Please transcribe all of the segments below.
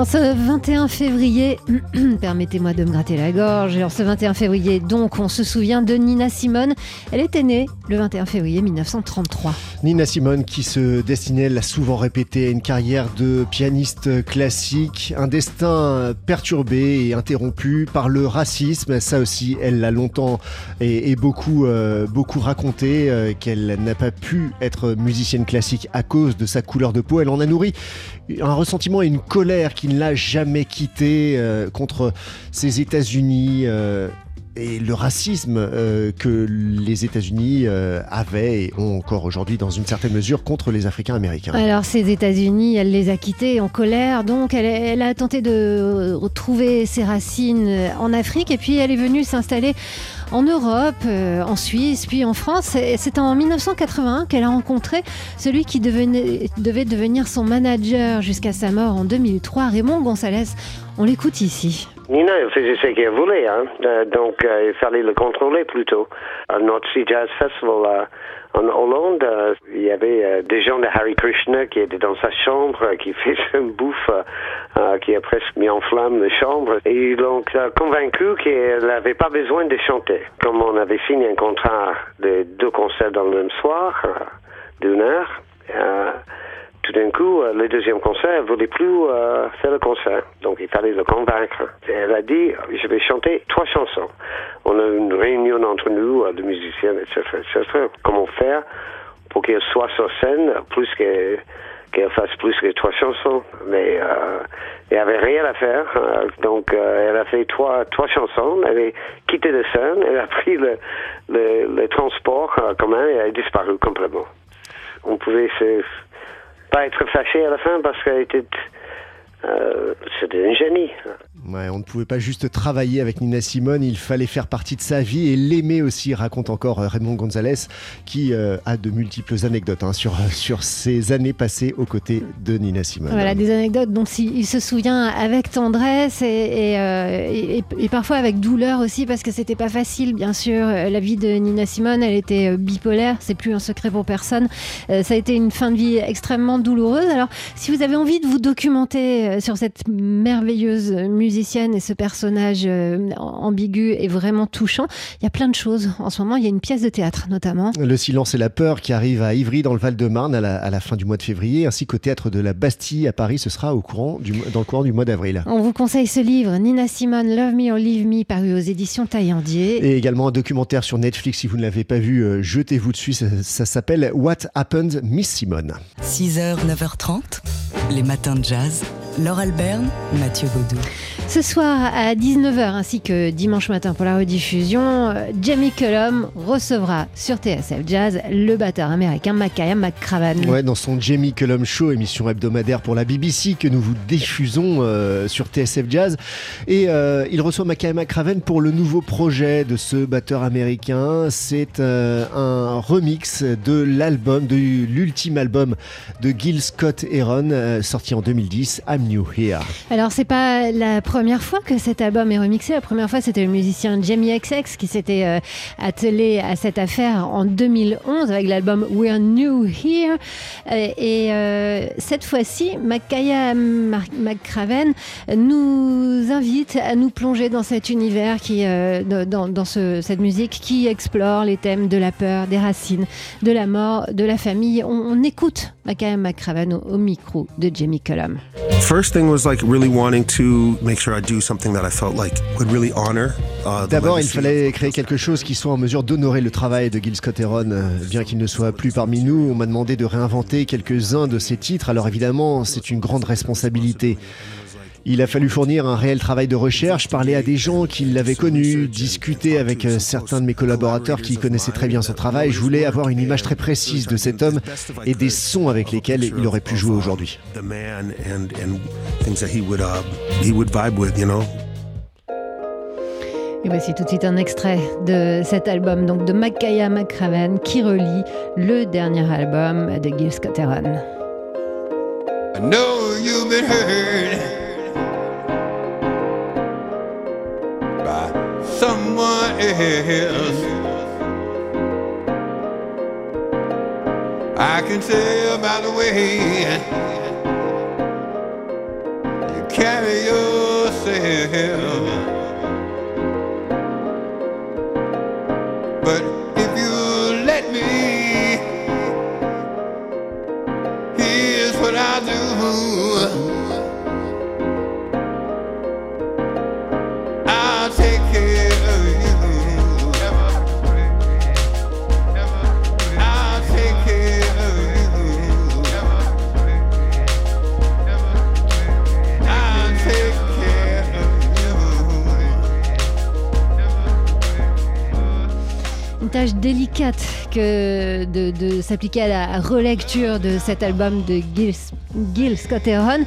En ce 21 février, permettez-moi de me gratter la gorge, en ce 21 février, donc, on se souvient de Nina Simone. Elle était née le 21 février 1933. Nina Simone qui se destinait, l'a souvent répété, à une carrière de pianiste classique, un destin perturbé et interrompu par le racisme. Ça aussi, elle l'a longtemps et, beaucoup, euh, beaucoup raconté, euh, qu'elle n'a pas pu être musicienne classique à cause de sa couleur de peau. Elle en a nourri un ressentiment et une colère qui ne l'a jamais quitté euh, contre ces États-Unis euh, et le racisme euh, que les États-Unis avaient et ont encore aujourd'hui dans une certaine mesure contre les Africains américains. Alors ces États-Unis, elle les a quittés en colère, donc elle, elle, a tenté de retrouver ses racines en Afrique et puis elle est venue s'installer en Europe, euh, en Suisse, puis en France. C'est en 1981 qu'elle a rencontré celui qui devenait, devait devenir son manager jusqu'à sa mort en 2003, Raymond Gonzalez. On l'écoute ici. Nina, elle faisait ce qu'elle voulait, hein. Euh, donc euh, il fallait le contrôler plutôt. North Sea Jazz Festival en Hollande, euh, il y avait euh, des gens de Harry Krishna qui étaient dans sa chambre, euh, qui faisaient une bouffe, qui a presque mis en flamme la chambre. Et ils l'ont convaincu qu'elle n'avait pas besoin de chanter. Comme on avait signé un contrat de deux concerts dans le même soir, d'une heure, d'un coup, le deuxième concert, elle voulait plus faire le concert. Donc il fallait le convaincre. elle a dit, je vais chanter trois chansons. On a une réunion entre nous, de musiciens, etc.. Comment faire pour qu'elle soit sur scène, plus qu'elle fasse plus que trois chansons? Mais euh, il n'y avait rien à faire. donc elle a fait trois, chansons. Elle a quitté la scène. Elle a pris le, le, transport commun et elle a disparu complètement. On pouvait se pas être fâché à la fin parce qu'elle était euh, c'était un génie. on ne pouvait pas juste travailler avec Nina Simone, il fallait faire partie de sa vie et l'aimer aussi, raconte encore euh, Raymond Gonzalez, qui euh, a de multiples anecdotes hein, sur, sur ses années passées aux côtés de Nina Simone. Voilà, des anecdotes dont il se souvient avec tendresse et, et, parfois avec douleur aussi, parce que c'était pas facile, bien sûr. La vie de Nina Simone, elle était bipolaire, c'est plus un secret pour personne. Ça a été une fin de vie extrêmement douloureuse. Alors, si vous avez envie de vous documenter euh, sur cette merveilleuse musicienne et ce personnage euh, ambigu et vraiment touchant. Il y a plein de choses en ce moment. Il y a une pièce de théâtre notamment. Le silence et la peur qui arrive à Ivry dans le Val-de-Marne à, la, fin du mois de février, ainsi qu'au théâtre de la Bastille à Paris. Ce sera au courant du, dans le courant du mois d'avril. On vous conseille ce livre, Nina Simone, Love Me or Leave Me, paru aux éditions Taillandier. Et également un documentaire sur Netflix. Si vous ne l'avez pas vu, euh, jetez-vous dessus. Ça, ça s'appelle What Happened, Miss Simone. 6h, 9h30, les matins de jazz. Laure Alberne, Mathieu Baudou. Ce soir à 19h ainsi que dimanche matin pour la rediffusion, Jamie Cullum recevra sur TSF Jazz le batteur américain Makaya McCraven. Ouais, dans son Jamie Cullum Show, émission hebdomadaire pour la BBC que nous vous diffusons euh, sur TSF Jazz. Et euh, il reçoit Makaya McCraven pour le nouveau projet de ce batteur américain. C'est euh, un remix de l'album, de l'ultime album de Gil Scott Heron, sorti en 2010, I'm New Here. Alors c'est pas la première fois que cet album est remixé. La première fois, c'était le musicien Jamie XX qui s'était euh, attelé à cette affaire en 2011 avec l'album We're New Here. Euh, et euh, cette fois-ci, Makaya McCraven nous invite à nous plonger dans cet univers qui, dans, cette musique qui explore les thèmes de la peur, des racines, de la mort, de la famille. On, écoute Makaya au, micro de Jamie Cullum. First thing was like really wanting to make sure D'abord, il fallait créer quelque chose qui soit en mesure d'honorer le travail de Gil Scott Heron. Euh, bien qu'il ne soit plus parmi nous, on m'a demandé de réinventer quelques-uns de ses titres. Alors évidemment, c'est une grande responsabilité. Il a fallu fournir un réel travail de recherche, parler à des gens qui l'avaient connu, discuter avec euh, certains de mes collaborateurs qui connaissaient très bien son travail. Je voulais avoir une image très précise de cet homme et des sons avec lesquels il aurait pu jouer aujourd'hui. Et voici tout de suite un extrait de cet album donc de Makaya McCraven qui relie le dernier album de Gil Scott Heron. Someone else. I can tell by the way you carry yourself. Tâche délicate que de, de s'appliquer à la relecture de cet album de Gil, Gil Scott Heron.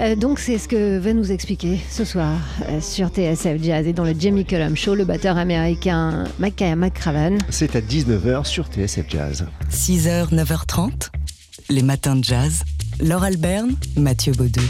Euh, donc c'est ce que va nous expliquer ce soir euh, sur TSF Jazz et dans le Jamie Cullum Show, le batteur américain Makaya McCraven. C'est à 19h sur TSF Jazz. 6h, 9h30, les matins de jazz. Laure Alberne, Mathieu Baudou.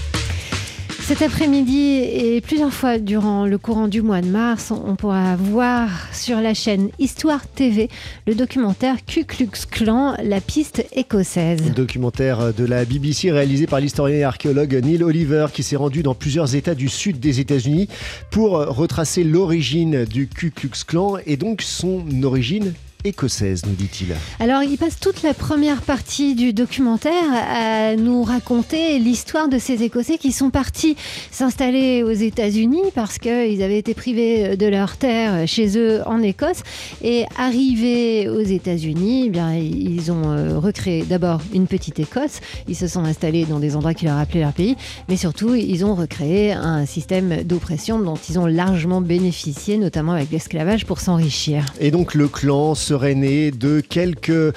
Cet après-midi et plusieurs fois durant le courant du mois de mars, on pourra voir sur la chaîne Histoire TV le documentaire Ku Klux Klan, la piste écossaise. Documentaire de la BBC réalisé par l'historien et archéologue Neil Oliver qui s'est rendu dans plusieurs États du sud des États-Unis pour retracer l'origine du Ku Klux Klan et donc son origine écossaise, nous dit-il. Alors, il passe toute la première partie du documentaire à nous raconter l'histoire de ces Écossais qui sont partis s'installer aux États-Unis parce qu'ils avaient été privés de leur terre chez eux en Écosse. Et arrivés aux États-Unis, eh bien, ils ont euh, recréé d'abord une petite Écosse. Ils se sont installés dans des endroits qui leur rappelaient leur pays. Mais surtout, ils ont recréé un système d'oppression dont ils ont largement bénéficié, notamment avec l'esclavage, pour s'enrichir. Et donc, le clan serait né de quelques euh,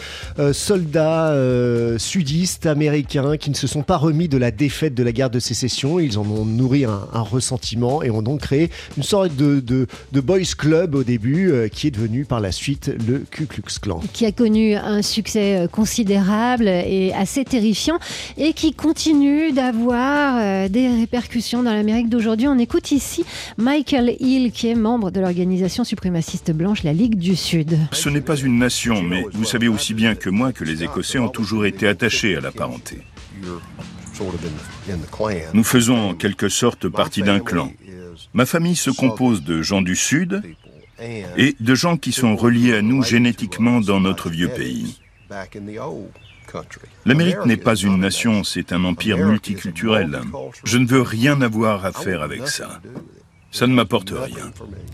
soldats euh, sudistes américains qui ne se sont pas remis de la défaite de la guerre de sécession. Ils en ont nourri un, un ressentiment et ont donc créé une sorte de, de, de boys club au début euh, qui est devenu par la suite le Ku Klux Klan. Qui a connu un succès considérable et assez terrifiant et qui continue d'avoir euh, des répercussions dans l'Amérique d'aujourd'hui. On écoute ici Michael Hill qui est membre de l'organisation suprémaciste blanche, la Ligue du Sud. Ce n'est pas une nation, mais vous savez aussi bien que moi que les Écossais ont toujours été attachés à la parenté. Nous faisons en quelque sorte partie d'un clan. Ma famille se compose de gens du Sud et de gens qui sont reliés à nous génétiquement dans notre vieux pays. L'Amérique n'est pas une nation, c'est un empire multiculturel. Je ne veux rien avoir à faire avec ça. Ça ne m'apporte rien.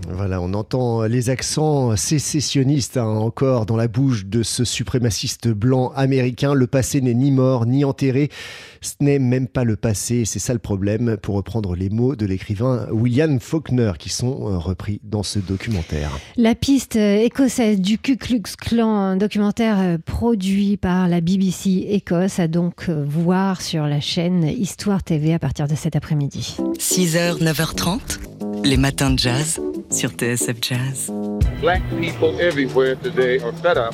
Voilà, on entend les accents sécessionnistes hein, encore dans la bouche de ce suprémaciste blanc américain. Le passé n'est ni mort ni enterré. Ce n'est même pas le passé, c'est ça le problème, pour reprendre les mots de l'écrivain William Faulkner qui sont euh, repris dans ce documentaire. La piste écossaise du Ku Klux Klan, un documentaire euh, produit par la BBC Écosse, à donc euh, voir sur la chaîne Histoire TV à partir de cet après-midi. 6h, 9h30, les matins de jazz sur TSF Jazz. Black people everywhere today are fed up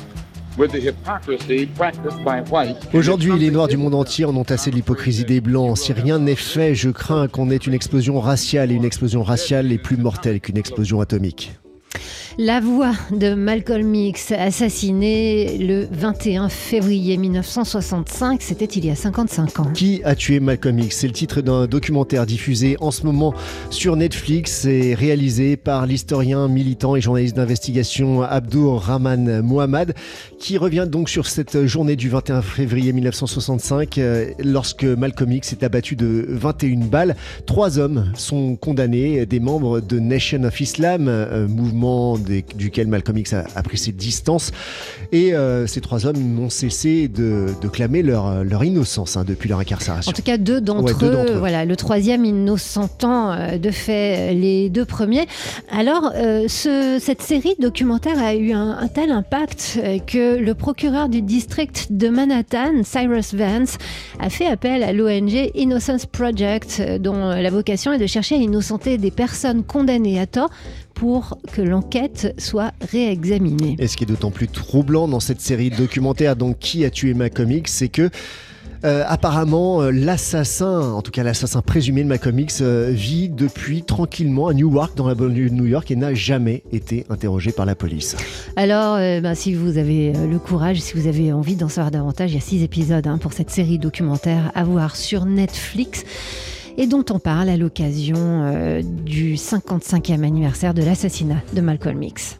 with the hypocrisy practiced by white. Aujourd'hui, les Noirs du monde entier en ont assez de l'hypocrisie des Blancs. Si rien n'est fait, je crains qu'on ait une explosion raciale et une explosion raciale est plus mortelle qu'une explosion atomique. La voix de Malcolm X, assassiné le 21 février 1965, c'était il y a 55 ans. Qui a tué Malcolm X? C'est le titre d'un documentaire diffusé en ce moment sur Netflix et réalisé par l'historien, militant et journaliste d'investigation Abdur Rahman Mohammad, qui revient donc sur cette journée du 21 février 1965, euh, lorsque Malcolm X est abattu de 21 balles. Trois hommes sont condamnés, des membres de Nation of Islam, euh, mouvement des- duquel Malcolm X a, a pris ses distances. Et euh, ces trois hommes n'ont cessé de, de clamer leur, leur innocence hein, depuis leur incarcération. En tout cas, deux d'entre Ouais, eux, voilà, le troisième innocentant euh, de fait les deux premiers. Alors, euh, ce- cette série documentaire a eu un, un tel impact que le procureur du district de Manhattan, Cyrus Vance, a fait appel à l'ONG Innocence Project, dont la vocation est de chercher à innocenter des personnes condamnées à tort pour que l'enquête soit réexaminée. Et ce qui est d'autant plus troublant dans cette série documentaire, donc qui a tué Malcolm X, c'est que Euh, apparemment, euh, l'assassin, en tout cas l'assassin présumé de Malcolm X, euh, vit depuis tranquillement à Newark, dans la banlieue de New York, et n'a jamais été interrogé par la police. Alors, euh, ben, si vous avez le courage, si vous avez envie d'en savoir davantage, il y a six épisodes hein, pour cette série documentaire à voir sur Netflix et dont on parle à l'occasion euh, du 55e anniversaire de l'assassinat de Malcolm X.